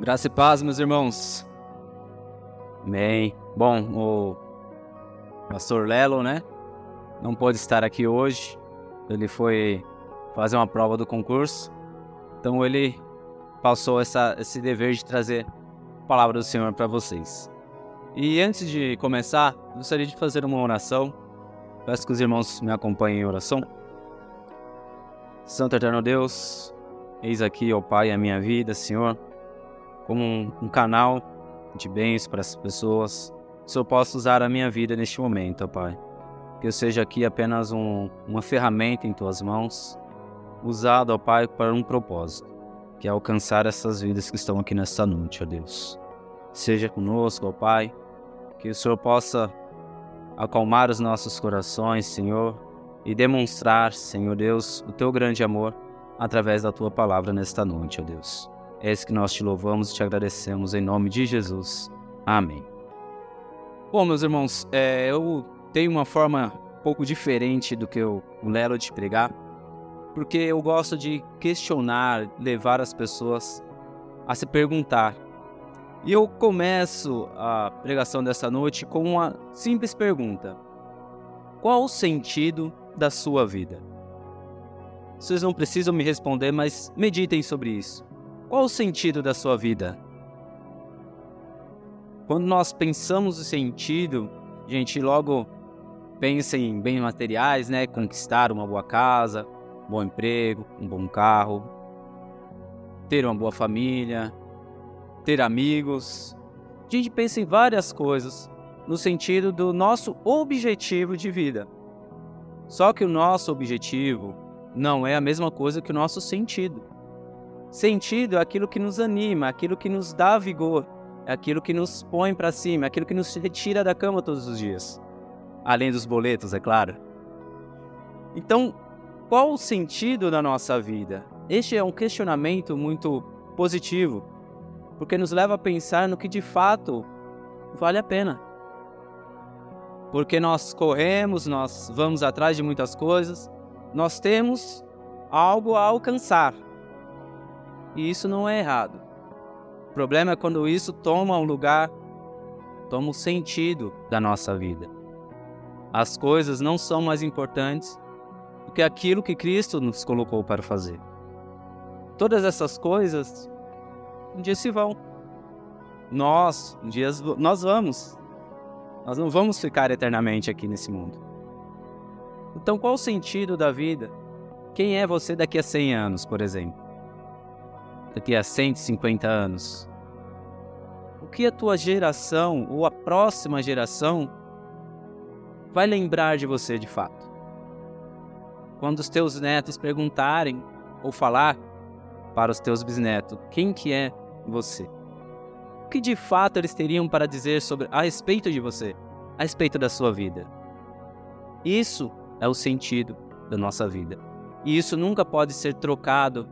Graça e paz, meus irmãos. Amém. Bom, o pastor Lelo, né? Não pôde estar aqui hoje. Ele foi fazer uma prova do concurso. Então ele passou essa, esse dever de trazer a palavra do Senhor para vocês. E antes de começar, gostaria de fazer uma oração. Peço que os irmãos me acompanhem em oração. Santo Eterno Deus, eis aqui, ó Pai, a minha vida, Senhor como um, canal de bens para as pessoas. Se eu posso usar a minha vida neste momento, ó Pai. Que eu seja aqui apenas um, uma ferramenta em tuas mãos, usado, ó Pai, para um propósito, que é alcançar essas vidas que estão aqui nesta noite, ó Deus. Seja conosco, ó Pai, que o Senhor possa acalmar os nossos corações, Senhor, e demonstrar, Senhor Deus, o teu grande amor através da tua palavra nesta noite, ó Deus. É isso que nós te louvamos e te agradecemos em nome de Jesus. Amém. Bom, meus irmãos, é, eu tenho uma forma um pouco diferente do que o Lelo de pregar, porque eu gosto de questionar, levar as pessoas a se perguntar. E eu começo a pregação dessa noite com uma simples pergunta: Qual o sentido da sua vida? Vocês não precisam me responder, mas meditem sobre isso. Qual o sentido da sua vida? Quando nós pensamos o sentido, a gente logo pensa em bens materiais, né? Conquistar uma boa casa, um bom emprego, um bom carro, ter uma boa família, ter amigos. A gente pensa em várias coisas no sentido do nosso objetivo de vida. Só que o nosso objetivo não é a mesma coisa que o nosso sentido. Sentido é aquilo que nos anima, aquilo que nos dá vigor, é aquilo que nos põe para cima, é aquilo que nos retira da cama todos os dias. Além dos boletos, é claro. Então, qual o sentido da nossa vida? Este é um questionamento muito positivo, porque nos leva a pensar no que de fato vale a pena. Porque nós corremos, nós vamos atrás de muitas coisas, nós temos algo a alcançar, e isso não é errado. O problema é quando isso toma um lugar, toma o um sentido da nossa vida. As coisas não são mais importantes do que aquilo que Cristo nos colocou para fazer. Todas essas coisas um dia se vão. Nós, um dia nós vamos. Nós não vamos ficar eternamente aqui nesse mundo. Então, qual o sentido da vida? Quem é você daqui a 100 anos, por exemplo? Daqui a 150 anos? O que a tua geração ou a próxima geração vai lembrar de você de fato? Quando os teus netos perguntarem ou falar para os teus bisnetos quem que é você? O que de fato eles teriam para dizer sobre a respeito de você, a respeito da sua vida? Isso é o sentido da nossa vida. E isso nunca pode ser trocado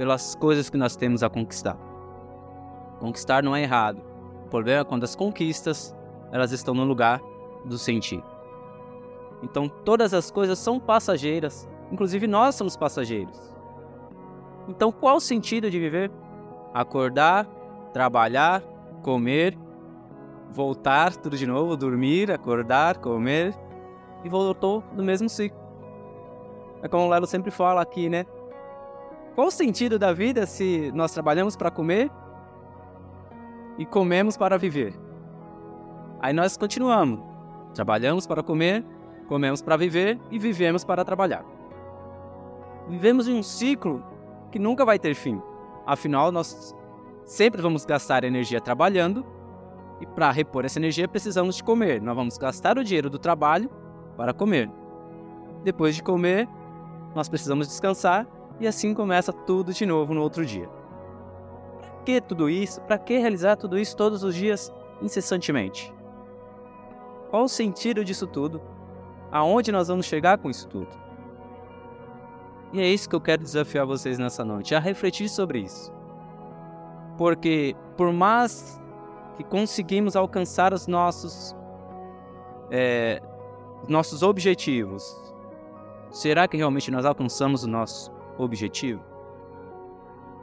pelas coisas que nós temos a conquistar. Conquistar não é errado. O problema é quando as conquistas elas estão no lugar do sentir. Então todas as coisas são passageiras, inclusive nós somos passageiros. Então qual o sentido de viver? Acordar, trabalhar, comer, voltar tudo de novo, dormir, acordar, comer e voltou no mesmo ciclo. É como o Lelo sempre fala aqui, né? Qual o sentido da vida se nós trabalhamos para comer e comemos para viver? Aí nós continuamos. Trabalhamos para comer, comemos para viver e vivemos para trabalhar. Vivemos em um ciclo que nunca vai ter fim. Afinal, nós sempre vamos gastar energia trabalhando e para repor essa energia precisamos de comer. Nós vamos gastar o dinheiro do trabalho para comer. Depois de comer, nós precisamos descansar e assim começa tudo de novo no outro dia. Para que tudo isso? Para que realizar tudo isso todos os dias, incessantemente? Qual o sentido disso tudo? Aonde nós vamos chegar com isso tudo? E é isso que eu quero desafiar vocês nessa noite, a refletir sobre isso. Porque por mais que conseguimos alcançar os nossos é, nossos objetivos, será que realmente nós alcançamos o nosso objetivo?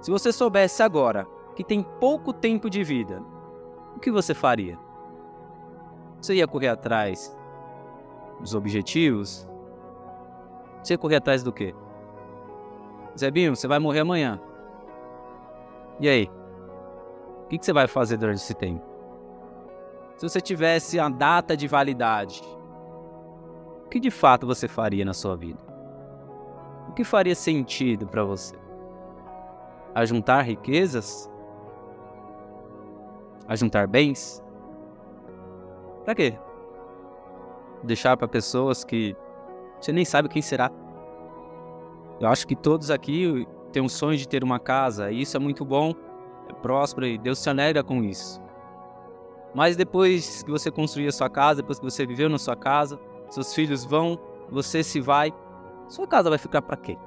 Se você soubesse agora que tem pouco tempo de vida, o que você faria? Você ia correr atrás dos objetivos? Você ia correr atrás do quê? Zebinho, você vai morrer amanhã. E aí? O que você vai fazer durante esse tempo? Se você tivesse a data de validade, o que de fato você faria na sua vida? Que faria sentido para você? A juntar riquezas? A juntar bens? Para quê? Deixar para pessoas que você nem sabe quem será. Eu acho que todos aqui têm um sonho de ter uma casa, e isso é muito bom, é próspero e Deus se alegra com isso. Mas depois que você construir a sua casa, depois que você viveu na sua casa, seus filhos vão, você se vai, sua casa vai ficar para quê?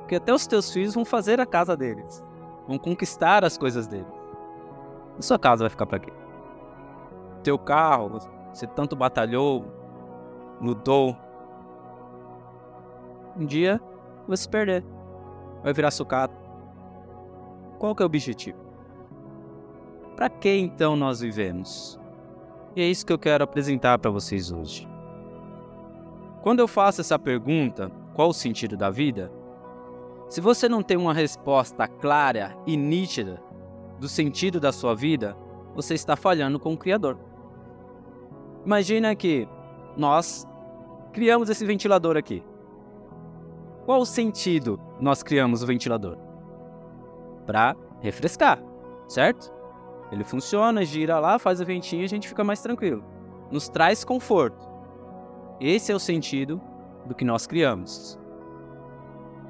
Porque até os teus filhos vão fazer a casa deles, vão conquistar as coisas deles. E sua casa vai ficar para quê? Teu carro, você tanto batalhou, lutou. Um dia vai se perder, vai virar sucata. Qual que é o objetivo? Para que então nós vivemos? E é isso que eu quero apresentar para vocês hoje. Quando eu faço essa pergunta, qual o sentido da vida? Se você não tem uma resposta clara e nítida do sentido da sua vida, você está falhando com o Criador. Imagina que nós criamos esse ventilador aqui. Qual o sentido nós criamos o ventilador? Para refrescar, certo? Ele funciona, gira lá, faz o ventinho e a gente fica mais tranquilo. Nos traz conforto. Esse é o sentido do que nós criamos.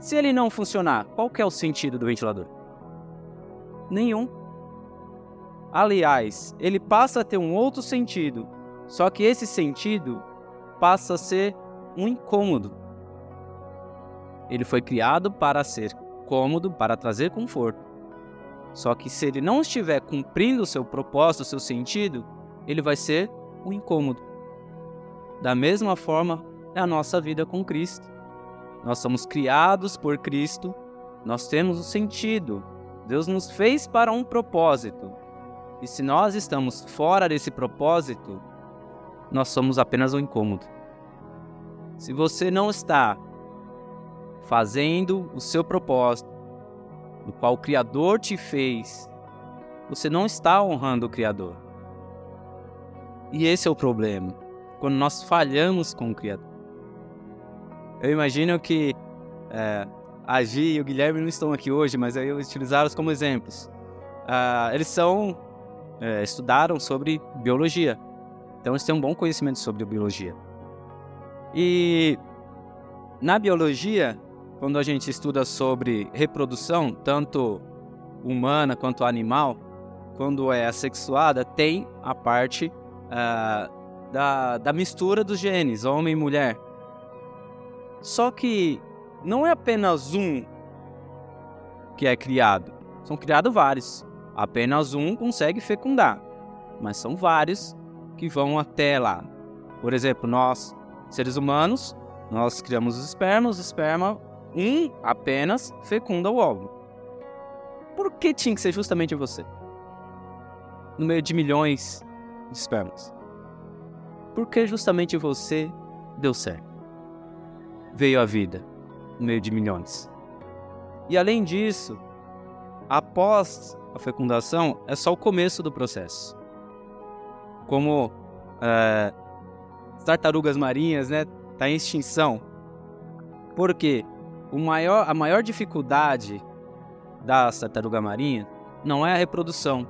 Se ele não funcionar, qual é o sentido do ventilador? Nenhum. Aliás, ele passa a ter um outro sentido, só que esse sentido passa a ser um incômodo. Ele foi criado para ser cômodo, para trazer conforto. Só que se ele não estiver cumprindo o seu propósito, o seu sentido, ele vai ser um incômodo. Da mesma forma é a nossa vida com Cristo. Nós somos criados por Cristo, nós temos um sentido. Deus nos fez para um propósito. E se nós estamos fora desse propósito, nós somos apenas um incômodo. Se você não está fazendo o seu propósito, no qual o Criador te fez, você não está honrando o Criador. E esse é o problema, quando nós falhamos com o Criador. Eu imagino que é, a Gi e o Guilherme não estão aqui hoje, mas eu utilizá-los como exemplos. Uh, eles são é, estudaram sobre biologia, então eles têm um bom conhecimento sobre biologia. E na biologia quando a gente estuda sobre reprodução, tanto humana quanto animal, quando é assexuada, tem a parte uh, da, da mistura dos genes, homem e mulher. Só que não é apenas um que é criado, são criados vários. Apenas um consegue fecundar, mas são vários que vão até lá. Por exemplo, nós, seres humanos, nós criamos os espermas, o esperma um apenas fecunda o óvulo. Por que tinha que ser justamente você? No meio de milhões de espermas. Por que justamente você deu certo? Veio a vida no meio de milhões. E além disso, após a fecundação, é só o começo do processo. Como é, tartarugas marinhas, né? Tá em extinção. Por quê? o maior, a maior dificuldade da tartaruga marinha não é a reprodução,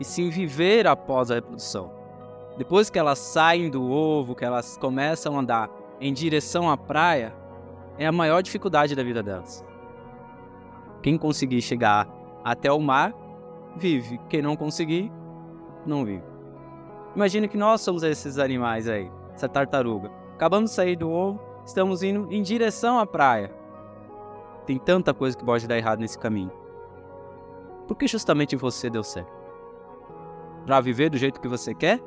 e sim viver após a reprodução. Depois que elas saem do ovo, que elas começam a andar em direção à praia, é a maior dificuldade da vida delas. Quem conseguir chegar até o mar, vive. Quem não conseguir, não vive. Imagina que nós somos esses animais aí, essa tartaruga. Acabamos de sair do ovo, estamos indo em direção à praia. Tem tanta coisa que pode dar errado nesse caminho. Por que justamente você deu certo? Para viver do jeito que você quer?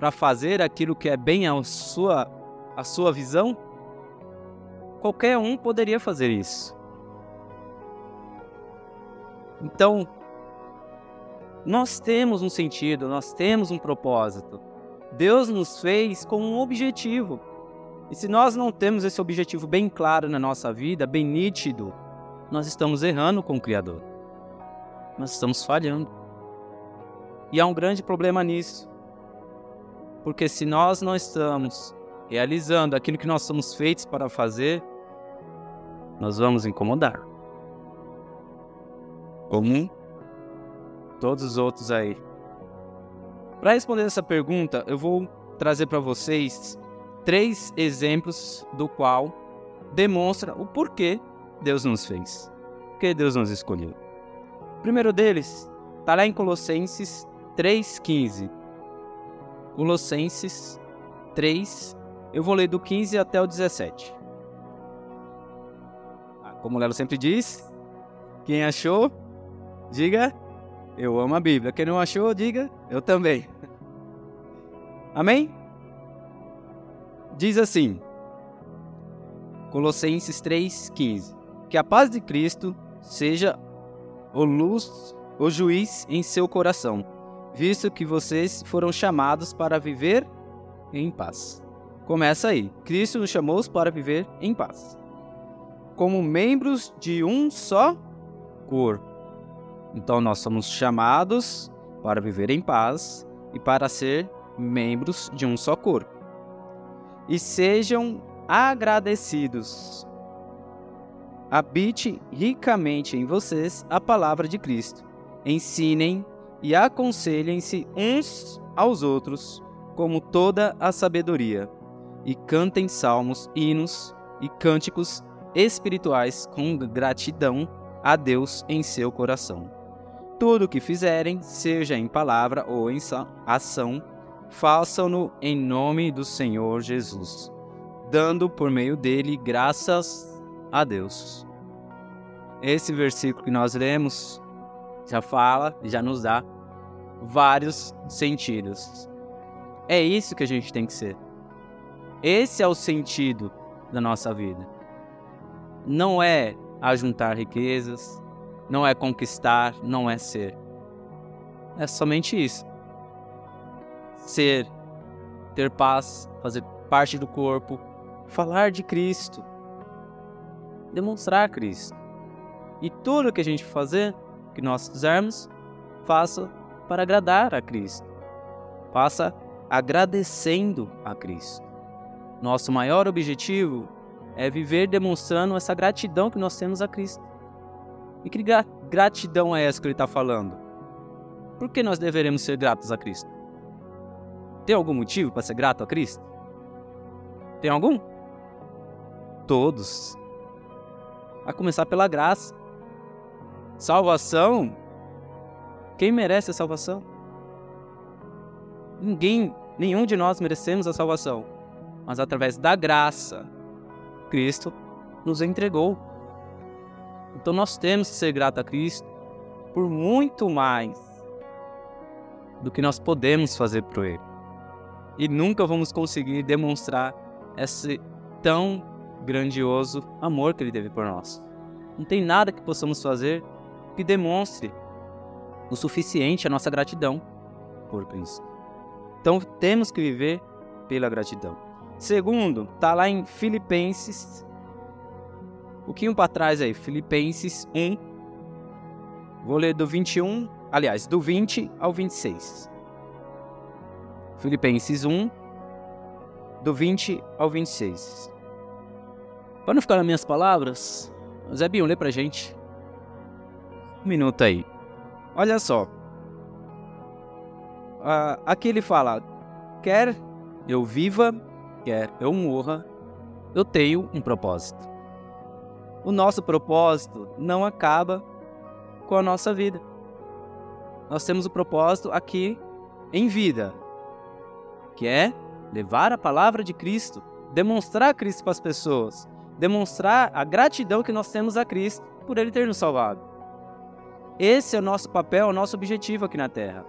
Para fazer aquilo que é bem a sua, a sua visão? Qualquer um poderia fazer isso. Então, nós temos um sentido, nós temos um propósito. Deus nos fez com um objetivo. E se nós não temos esse objetivo bem claro na nossa vida, bem nítido, nós estamos errando com o Criador. Nós estamos falhando. E há um grande problema nisso. Porque se nós não estamos realizando aquilo que nós somos feitos para fazer, nós vamos incomodar. Como todos os outros aí. Para responder essa pergunta, eu vou trazer para vocês três exemplos do qual demonstra o porquê Deus nos fez, porque Deus nos escolheu. O primeiro deles está lá em Colossenses 3,15. Colossenses 3, eu vou ler do 15 até o 17. Ah, como o Lelo sempre diz, quem achou, diga eu amo a Bíblia. Quem não achou, diga eu também. Amém? Diz assim, Colossenses 3,15: Que a paz de Cristo seja o luz, o juiz em seu coração, visto que vocês foram chamados para viver em paz. Começa aí. Cristo nos chamou para viver em paz. Como membros de um só corpo. Então nós somos chamados para viver em paz e para ser membros de um só corpo. E sejam agradecidos. Habite ricamente em vocês a palavra de Cristo. Ensinem e aconselhem-se uns aos outros como toda a sabedoria, e cantem salmos, hinos e cânticos espirituais com gratidão a Deus em seu coração. Tudo o que fizerem, seja em palavra ou em ação, façam-no em nome do Senhor Jesus, dando por meio dele graças a Deus. Esse versículo que nós lemos já fala, já nos dá vários sentidos. É isso que a gente tem que ser. Esse é o sentido da nossa vida. Não é ajuntar riquezas, não é conquistar, não é ser. É somente isso. Ser, ter paz, fazer parte do corpo, falar de Cristo, demonstrar Cristo. E tudo que a gente fazer, que nós fizermos, faça para agradar a Cristo. Faça agradecendo a Cristo. Nosso maior objetivo é viver demonstrando essa gratidão que nós temos a Cristo. E que gratidão é essa que ele está falando? Por que nós deveremos ser gratos a Cristo? Tem algum motivo para ser grato a Cristo? Tem algum? Todos. A começar pela graça. Salvação. Quem merece a salvação? Ninguém, nenhum de nós merecemos a salvação. Mas através da graça, Cristo nos entregou então nós temos que ser gratos a Cristo por muito mais do que nós podemos fazer por Ele. E nunca vamos conseguir demonstrar esse tão grandioso amor que Ele teve por nós. Não tem nada que possamos fazer que demonstre o suficiente a nossa gratidão por Cristo. Então temos que viver pela gratidão. Segundo, está lá em Filipenses um pouquinho para trás aí, Filipenses 1. Vou ler do 21, aliás, do 20 ao 26. Filipenses 1, do 20 ao 26. Para não ficar nas minhas palavras, Zé Bion, lê pra gente. Um minuto aí. Olha só. Uh, aqui ele fala: quer eu viva, quer eu morra, eu tenho um propósito o nosso propósito não acaba com a nossa vida. Nós temos o propósito aqui em vida, que é levar a palavra de Cristo, demonstrar Cristo para as pessoas, demonstrar a gratidão que nós temos a Cristo por Ele ter nos salvado. Esse é o nosso papel, o nosso objetivo aqui na Terra.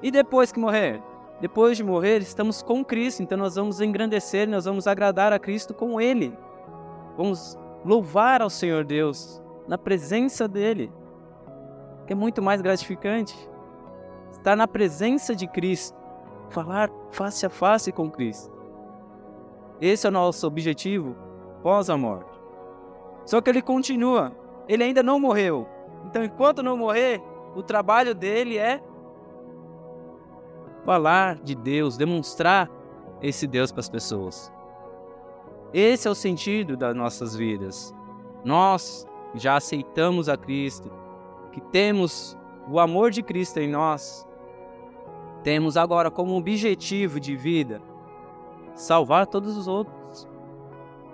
E depois que morrer? Depois de morrer, estamos com Cristo, então nós vamos engrandecer, nós vamos agradar a Cristo com Ele. Vamos louvar ao Senhor Deus na presença dele. que é muito mais gratificante. Estar na presença de Cristo, falar face a face com Cristo. Esse é o nosso objetivo pós a morte. Só que ele continua, ele ainda não morreu. Então, enquanto não morrer, o trabalho dele é falar de Deus, demonstrar esse Deus para as pessoas. Esse é o sentido das nossas vidas. Nós já aceitamos a Cristo, que temos o amor de Cristo em nós, temos agora como objetivo de vida salvar todos os outros,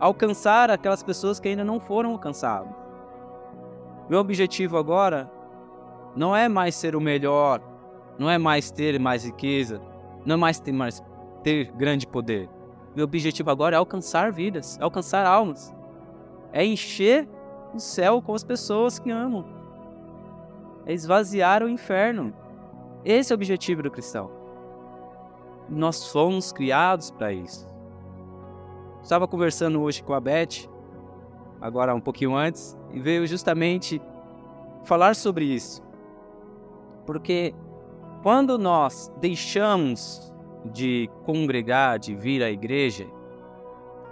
alcançar aquelas pessoas que ainda não foram alcançadas. Meu objetivo agora não é mais ser o melhor, não é mais ter mais riqueza, não é mais ter, mais, ter grande poder. Meu objetivo agora é alcançar vidas, é alcançar almas, é encher o céu com as pessoas que amam, é esvaziar o inferno. Esse é o objetivo do cristão. Nós fomos criados para isso. Estava conversando hoje com a Beth, agora um pouquinho antes, e veio justamente falar sobre isso. Porque quando nós deixamos de congregar, de vir à igreja,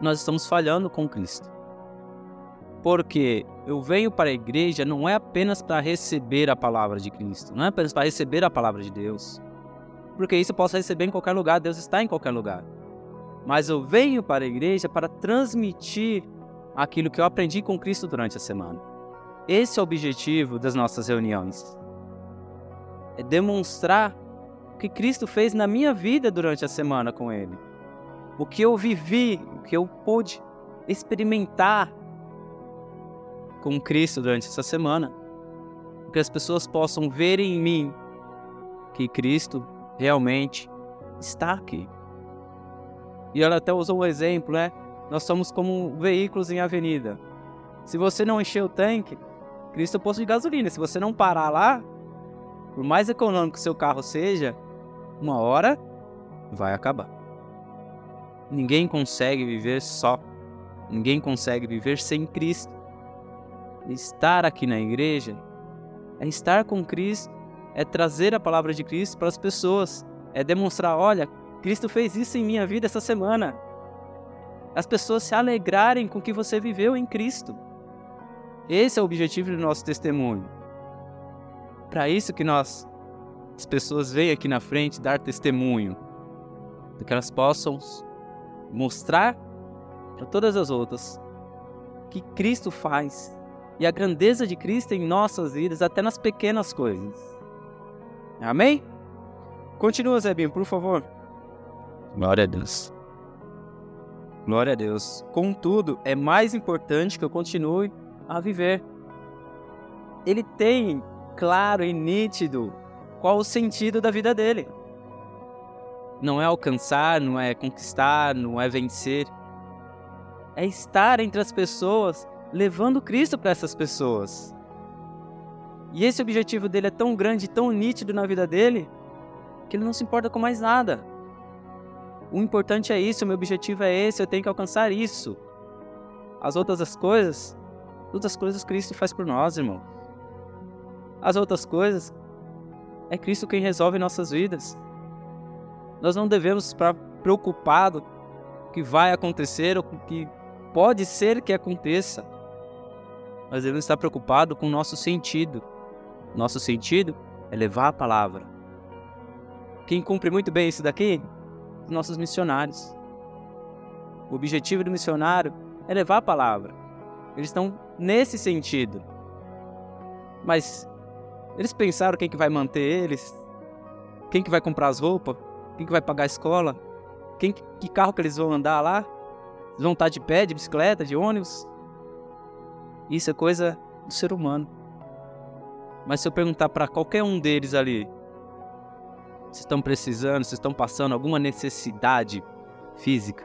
nós estamos falhando com Cristo. Porque eu venho para a igreja não é apenas para receber a palavra de Cristo, não é apenas para receber a palavra de Deus. Porque isso eu posso receber em qualquer lugar, Deus está em qualquer lugar. Mas eu venho para a igreja para transmitir aquilo que eu aprendi com Cristo durante a semana. Esse é o objetivo das nossas reuniões é demonstrar o que Cristo fez na minha vida durante a semana com Ele. O que eu vivi, o que eu pude experimentar com Cristo durante essa semana. Que as pessoas possam ver em mim que Cristo realmente está aqui. E ela até usou um exemplo, né? Nós somos como veículos em avenida. Se você não encher o tanque, Cristo é o posto de gasolina. Se você não parar lá, por mais econômico que seu carro seja, uma hora vai acabar. Ninguém consegue viver só. Ninguém consegue viver sem Cristo. Estar aqui na igreja é estar com Cristo, é trazer a palavra de Cristo para as pessoas, é demonstrar: olha, Cristo fez isso em minha vida essa semana. As pessoas se alegrarem com o que você viveu em Cristo. Esse é o objetivo do nosso testemunho para isso que nós, as pessoas vêm aqui na frente dar testemunho, para que elas possam mostrar para todas as outras que Cristo faz e a grandeza de Cristo em nossas vidas, até nas pequenas coisas. Amém? Continua, Zebinho, por favor. Glória a Deus. Glória a Deus. Contudo, é mais importante que eu continue a viver. Ele tem claro e nítido qual o sentido da vida dele. Não é alcançar, não é conquistar, não é vencer. É estar entre as pessoas, levando Cristo para essas pessoas. E esse objetivo dele é tão grande, tão nítido na vida dele, que ele não se importa com mais nada. O importante é isso, o meu objetivo é esse, eu tenho que alcançar isso. As outras as coisas, todas as coisas Cristo faz por nós, irmão. As outras coisas, é Cristo quem resolve nossas vidas. Nós não devemos estar preocupados que vai acontecer ou que pode ser que aconteça. Nós devemos estar preocupados com o nosso sentido. Nosso sentido é levar a palavra. Quem cumpre muito bem isso daqui? Os nossos missionários. O objetivo do missionário é levar a palavra. Eles estão nesse sentido. Mas eles pensaram quem que vai manter eles, quem que vai comprar as roupas, quem que vai pagar a escola, quem que carro que eles vão andar lá, eles vão estar de pé, de bicicleta, de ônibus. Isso é coisa do ser humano. Mas se eu perguntar para qualquer um deles ali, se estão precisando, se estão passando alguma necessidade física,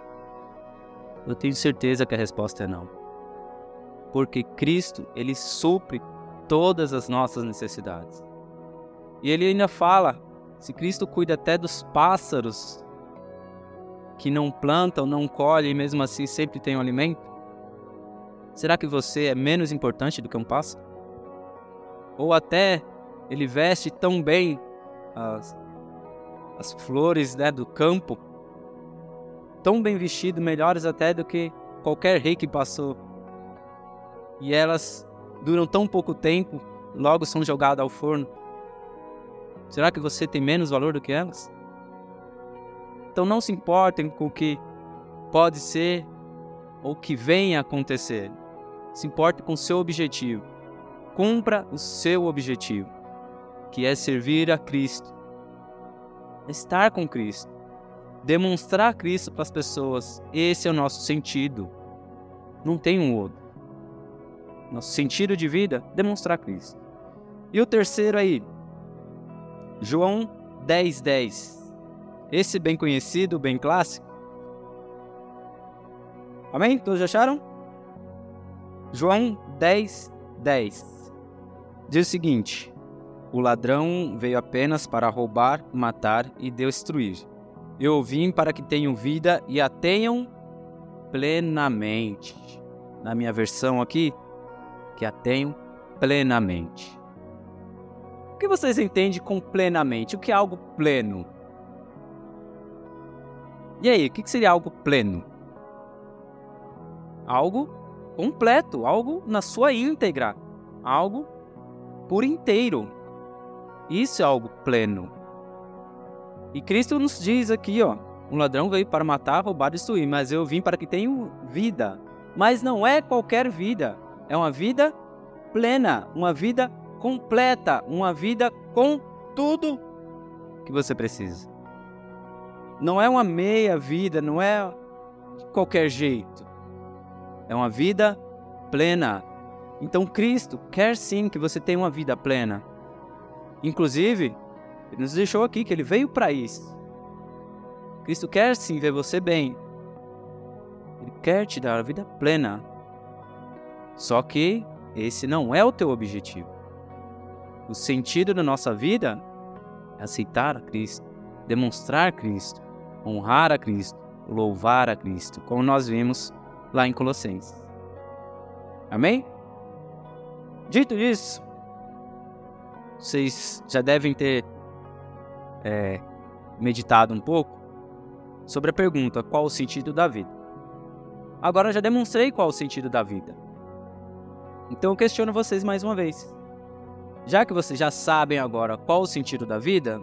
eu tenho certeza que a resposta é não. Porque Cristo, ele supre todas as nossas necessidades. E ele ainda fala: se Cristo cuida até dos pássaros que não plantam, não colhem e mesmo assim sempre têm um alimento, será que você é menos importante do que um pássaro? Ou até ele veste tão bem as, as flores né, do campo, tão bem vestido, melhores até do que qualquer rei que passou. E elas duram tão pouco tempo, logo são jogadas ao forno. Será que você tem menos valor do que elas? Então não se importem com o que pode ser ou que venha a acontecer. Se importe com o seu objetivo. Cumpra o seu objetivo, que é servir a Cristo, estar com Cristo, demonstrar Cristo para as pessoas. Esse é o nosso sentido. Não tem um outro. Nosso sentido de vida, demonstrar Cristo. E o terceiro aí, João 10:10. 10. Esse bem conhecido, bem clássico. Amém? Todos acharam? João 10:10 10. Diz o seguinte: O ladrão veio apenas para roubar, matar e destruir. Eu vim para que tenham vida e a tenham plenamente. Na minha versão aqui, que a tenham plenamente. O que vocês entendem com plenamente? O que é algo pleno? E aí, o que seria algo pleno? Algo completo, algo na sua íntegra, algo por inteiro. Isso é algo pleno. E Cristo nos diz aqui, ó, um ladrão veio para matar, roubar e destruir, mas eu vim para que tenham vida. Mas não é qualquer vida, é uma vida plena, uma vida completa, uma vida com tudo que você precisa. Não é uma meia vida, não é de qualquer jeito. É uma vida plena. Então Cristo quer sim que você tenha uma vida plena. Inclusive, ele nos deixou aqui que ele veio para isso. Cristo quer sim ver você bem. Ele quer te dar a vida plena. Só que esse não é o teu objetivo. O sentido da nossa vida é aceitar a Cristo, demonstrar Cristo, honrar a Cristo, louvar a Cristo, como nós vimos lá em Colossenses. Amém? Dito isso, vocês já devem ter é, meditado um pouco sobre a pergunta: qual o sentido da vida? Agora já demonstrei qual o sentido da vida. Então eu questiono vocês mais uma vez. Já que vocês já sabem agora qual o sentido da vida,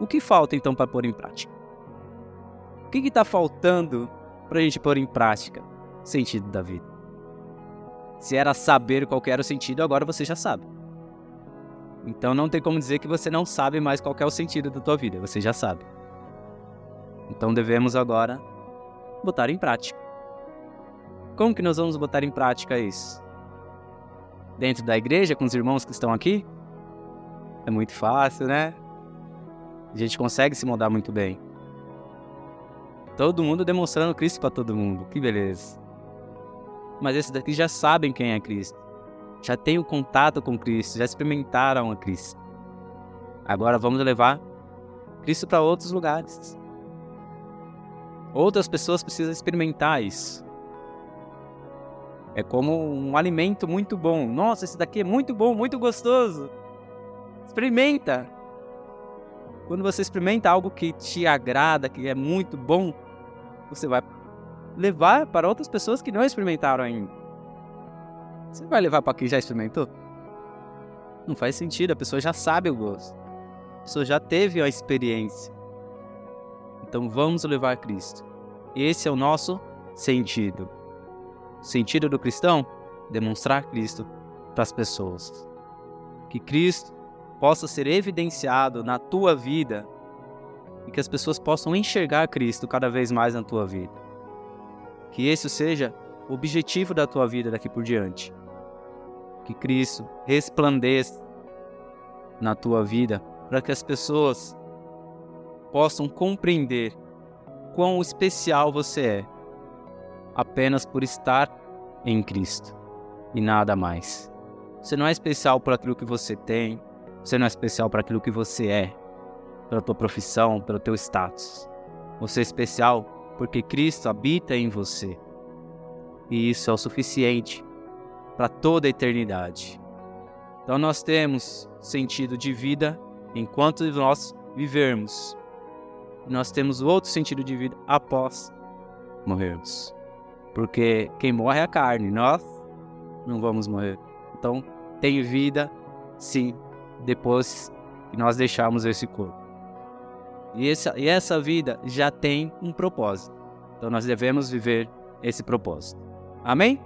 o que falta então para pôr em prática? O que está faltando para a gente pôr em prática o sentido da vida? Se era saber qual era o sentido, agora você já sabe. Então não tem como dizer que você não sabe mais qual é o sentido da tua vida, você já sabe. Então devemos agora botar em prática. Como que nós vamos botar em prática isso? dentro da igreja com os irmãos que estão aqui? É muito fácil, né? A gente consegue se moldar muito bem. Todo mundo demonstrando Cristo para todo mundo. Que beleza. Mas esses daqui já sabem quem é Cristo. Já têm o contato com Cristo, já experimentaram a Cristo. Agora vamos levar Cristo para outros lugares. Outras pessoas precisam experimentar isso. É como um alimento muito bom. Nossa, esse daqui é muito bom, muito gostoso. Experimenta. Quando você experimenta algo que te agrada, que é muito bom, você vai levar para outras pessoas que não experimentaram ainda. Você vai levar para quem já experimentou? Não faz sentido, a pessoa já sabe o gosto. A pessoa já teve a experiência. Então vamos levar Cristo. Esse é o nosso sentido. O sentido do cristão? Demonstrar Cristo para as pessoas. Que Cristo possa ser evidenciado na tua vida e que as pessoas possam enxergar Cristo cada vez mais na tua vida. Que esse seja o objetivo da tua vida daqui por diante. Que Cristo resplandeça na tua vida para que as pessoas possam compreender quão especial você é apenas por estar em Cristo e nada mais. Você não é especial por aquilo que você tem, você não é especial por aquilo que você é, pela tua profissão, pelo teu status. Você é especial porque Cristo habita em você. E isso é o suficiente para toda a eternidade. Então nós temos sentido de vida enquanto nós vivermos. Nós temos outro sentido de vida após morrermos. Porque quem morre é a carne, nós não vamos morrer. Então tem vida, sim, depois que nós deixarmos esse corpo. E essa, e essa vida já tem um propósito. Então nós devemos viver esse propósito. Amém?